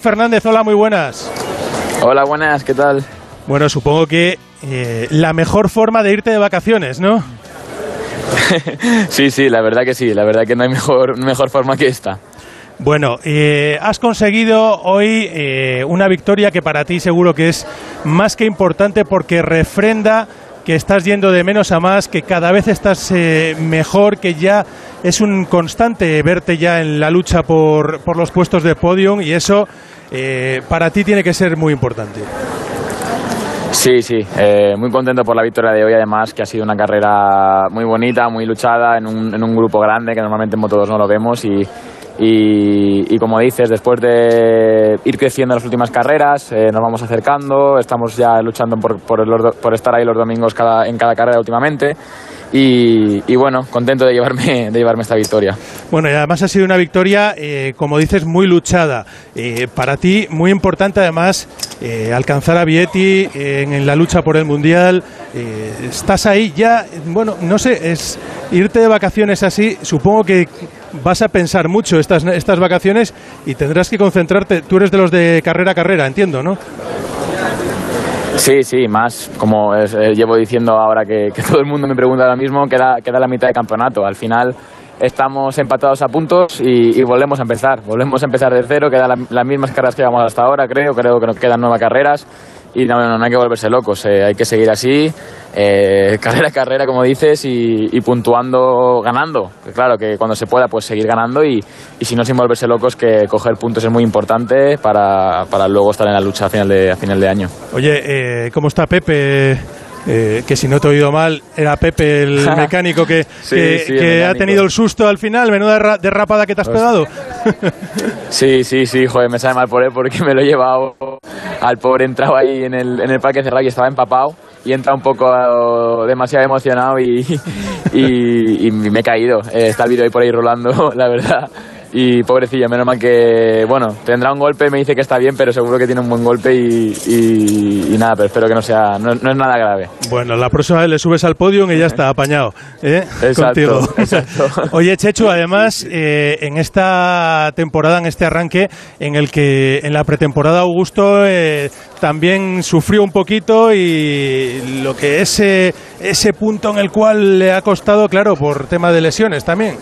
Fernández, hola, muy buenas. Hola, buenas, ¿qué tal? Bueno, supongo que eh, la mejor forma de irte de vacaciones, ¿no? sí, sí, la verdad que sí, la verdad que no hay mejor, mejor forma que esta. Bueno, eh, has conseguido hoy eh, una victoria que para ti seguro que es más que importante porque refrenda que estás yendo de menos a más, que cada vez estás mejor, que ya es un constante verte ya en la lucha por, por los puestos de podium y eso eh, para ti tiene que ser muy importante. Sí, sí, eh, muy contento por la victoria de hoy, además que ha sido una carrera muy bonita, muy luchada, en un, en un grupo grande que normalmente en Moto2 no lo vemos y, y, como dices, después de ir creciendo en las últimas carreras, eh, nos vamos acercando, estamos ya luchando por, por, por estar ahí los domingos cada, en cada carrera últimamente y, bueno, contento de llevarme, de llevarme esta victoria. Bueno, y además ha sido una victoria, eh, como dices, muy luchada. Eh, para ti, muy importante además eh, alcanzar a Vietti en, la lucha por el Mundial. estás ahí ya, bueno, no sé, es irte de vacaciones así, supongo que vas a pensar mucho estas, estas vacaciones y tendrás que concentrarte. Tú eres de los de carrera a carrera, entiendo, ¿no? Sí, sí, más como eh, llevo diciendo ahora que, todo el mundo me pregunta ahora mismo, queda, queda la mitad de campeonato. Al final estamos empatados a puntos y, volvemos a empezar. Volvemos a empezar de cero, quedan las mismas carreras que llevamos hasta ahora, creo. Creo que nos quedan nuevas carreras y no, no, hay que volverse locos, eh, hay que seguir así, eh, carrera a carrera, como dices, y, puntuando, ganando. Claro que cuando se pueda, pues seguir ganando y, y, si no, sin volverse locos, que coger puntos es muy importante para, para luego estar en la lucha a final de, a final de año. Oye, eh, ¿cómo está Pepe? Eh, que si no te he oído mal, era Pepe el mecánico que, que, ha tenido el susto al final, menuda derrapada que te has pegado. sí, sí, sí, joder, me sabe mal por él porque me lo he llevado al pobre entrado ahí en el, en el parque cerrado y estaba empapado y entra un poco demasiado emocionado y, y, me he caído. Eh, está el vídeo ahí por ahí rolando, la verdad y pobrecilla, menos mal que, bueno, tendrá un golpe, me dice que está bien, pero seguro que tiene un buen golpe y, y, nada, pero espero que no sea, no, es nada grave. Bueno, la próxima vez le subes al podio y ya está, apañado, ¿eh? Contigo. Exacto. Oye, Chechu, además, eh, en esta temporada, en este arranque, en el que en la pretemporada Augusto eh, también sufrió un poquito y lo que es ese punto en el cual le ha costado, claro, por tema de lesiones también.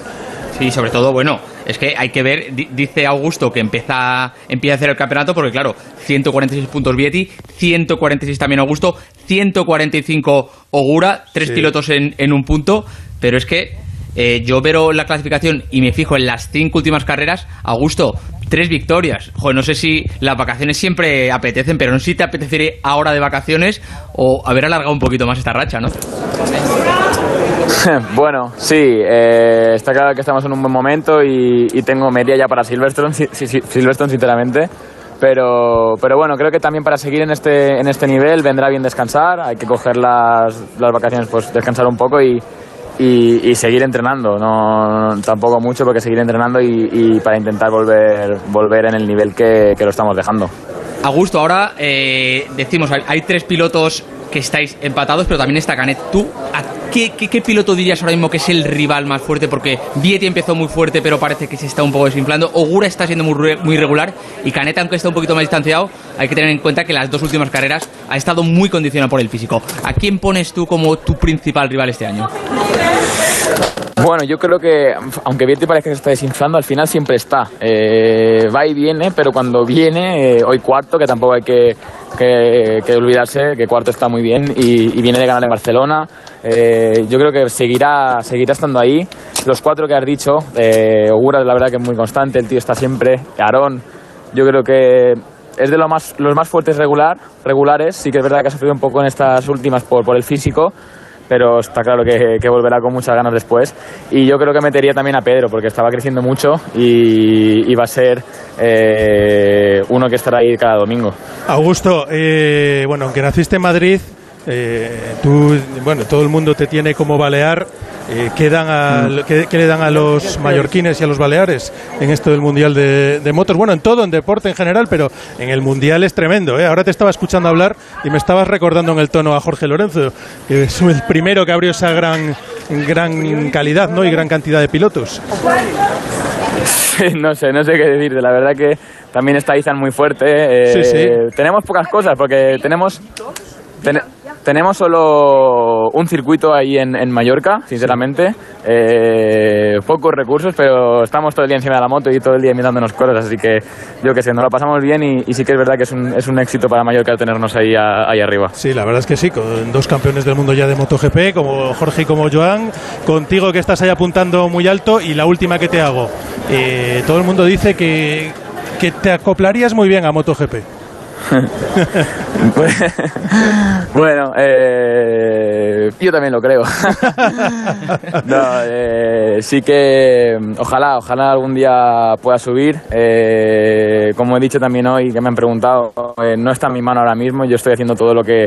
Sí, sobre todo, bueno, es que hay que ver, dice Augusto que empieza, empieza a hacer el campeonato, porque claro, 146 puntos Vietti, 146 también Augusto, 145 Ogura, tres pilotos en, en, un punto, pero es que eh, yo veo la clasificación y me fijo en las cinco últimas carreras, Augusto, tres victorias. Joder, no sé si las vacaciones siempre apetecen, pero no sé si te apetecería ahora de vacaciones o haber alargado un poquito más esta racha, ¿no? bueno, sí, eh, está claro que estamos en un buen momento y, tengo media ya para Silverstone, Silverstone sinceramente. Pero, pero bueno, creo que también para seguir en este, en este nivel vendrá bien descansar, hay que coger las, las vacaciones, pues descansar un poco y, y, seguir entrenando, no, tampoco mucho, porque seguir entrenando y, para intentar volver, volver en el nivel que, que lo estamos dejando. Augusto, ahora eh, decimos, hay, tres pilotos que estáis empatados, pero también está Canet. ¿Tú qué, qué, piloto dirías ahora mismo que es el rival más fuerte? Porque Vietti empezó muy fuerte, pero parece que se está un poco desinflando. Ogura está siendo muy, muy regular y Canet, aunque está un poquito más distanciado, hay que tener en cuenta que las dos últimas carreras ha estado muy condicionado por el físico. ¿A quién pones tú como tu principal rival este año? Bueno, yo creo que, aunque Vietti parece que se está desinflando, al final siempre está. Eh, va y viene, pero cuando viene, eh, hoy cuarto, que tampoco hay que, que, olvidarse que cuarto está muy bien y, viene de ganar en Barcelona. Eh, yo creo que seguirá, seguirá estando ahí. Los cuatro que has dicho, Ogura la verdad que es muy constante, el tío está siempre. Aarón, yo creo que es de lo más, los más fuertes regular, regulares. Sí que es verdad que ha sufrido un poco en estas últimas por, por el físico pero está claro que, volverá con muchas ganas después. Y yo creo que metería también a Pedro, porque estaba creciendo mucho y, va a ser eh, uno que estará ahí cada domingo. Augusto, eh, bueno, aunque naciste en Madrid, eh, tú, bueno, todo el mundo te tiene como balear. Eh, ¿qué, le dan a los mallorquines y a los baleares en esto del Mundial de, Motos? Bueno, en todo, en deporte en general, pero en el Mundial es tremendo. ¿eh? Ahora te estaba escuchando hablar y me estabas recordando en el tono a Jorge Lorenzo, que es el primero que abrió esa gran, gran calidad ¿no? y gran cantidad de pilotos. no sé, no sé qué decirte. La verdad que también está Izan muy fuerte. eh, Sí, sí. Tenemos pocas cosas porque tenemos... ten- tenemos solo un circuito ahí en, Mallorca, sinceramente. Eh, pocos recursos, pero estamos todo el día encima de la moto y todo el día mirándonos cosas, así que yo que sé, nos lo pasamos bien y, sí que es verdad que es un, es un éxito para Mallorca tenernos ahí arriba. Sí, la verdad es que sí, con dos campeones del mundo ya de MotoGP, como Jorge y como Joan, contigo que estás ahí apuntando muy alto y la última que te hago. Eh, todo el mundo dice que, que te acoplarías muy bien a MotoGP. bueno, eh, yo también lo creo. eh, sí que ojalá, ojalá algún día pueda subir. Eh, como he dicho también hoy, que me han preguntado, no está en mi mano ahora mismo. Yo estoy haciendo todo lo que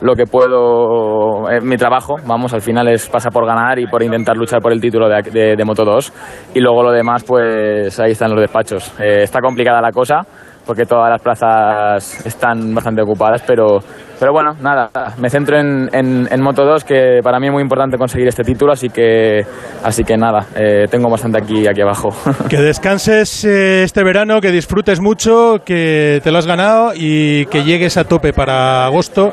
lo que puedo, eh, mi trabajo, vamos, al final es pasa por ganar y por intentar luchar por el título de, de, de Moto 2 y luego lo demás pues ahí están los despachos. Está complicada la cosa porque todas las plazas están bastante ocupadas, pero, pero bueno, nada, me centro en, en, Moto 2, que para mí es muy importante conseguir este título, así que, así que nada, eh, tengo bastante aquí, aquí abajo. Que descanses eh, este verano, que disfrutes mucho, que te lo has ganado y que llegues a tope para agosto.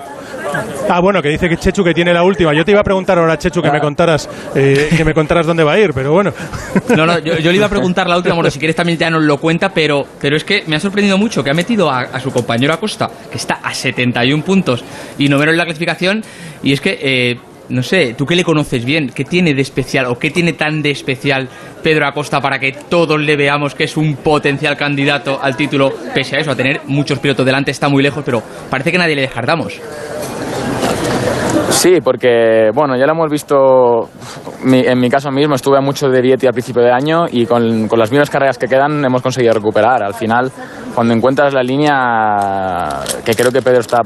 Ah, bueno, que dice que Chechu que tiene la última. Yo te iba a preguntar ahora, Chechu, que me contaras, eh, que me contaras dónde va a ir, pero bueno. No, no, yo, yo le iba a preguntar la última, bueno, si quieres también ya nos lo cuenta, pero, pero es que me ha sorprendido mucho que ha metido a, a su compañero Acosta, que está a 71 puntos y noveno en la clasificación, y es que, eh, no sé, tú qué le conoces bien, qué tiene de especial o qué tiene tan de especial Pedro Acosta para que todos le veamos que es un potencial candidato al título, pese a eso, a tener muchos pilotos delante, está muy lejos, pero parece que nadie le descartamos. Sí, porque bueno, ya lo hemos visto, en mi caso mismo estuve mucho de Vietti al principio de año y con, con las mismas carreras que quedan hemos conseguido recuperar. Al final, cuando encuentras la línea, que creo que Pedro está,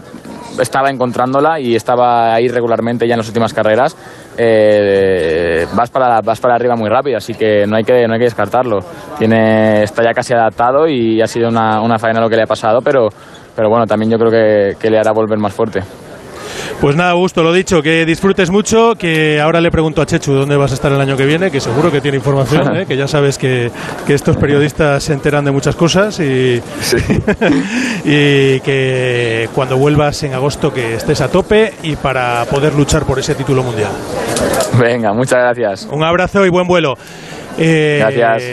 estaba encontrándola y estaba ahí regularmente ya en las últimas carreras, eh, vas, para, vas para arriba muy rápido, así que no hay que, no hay que descartarlo. Tiene, está ya casi adaptado y ha sido una, una faena lo que le ha pasado, pero, pero bueno, también yo creo que le hará volver más fuerte. Pues nada, Augusto, lo dicho, que disfrutes mucho, que ahora le pregunto a Chechu dónde vas a estar el año que viene, que seguro que tiene información, ¿eh? que ya sabes que, que estos periodistas se enteran de muchas cosas y, y que cuando vuelvas en agosto que estés a tope y para poder luchar por ese título mundial. Venga, muchas gracias. Un abrazo y buen vuelo. Eh, Gracias.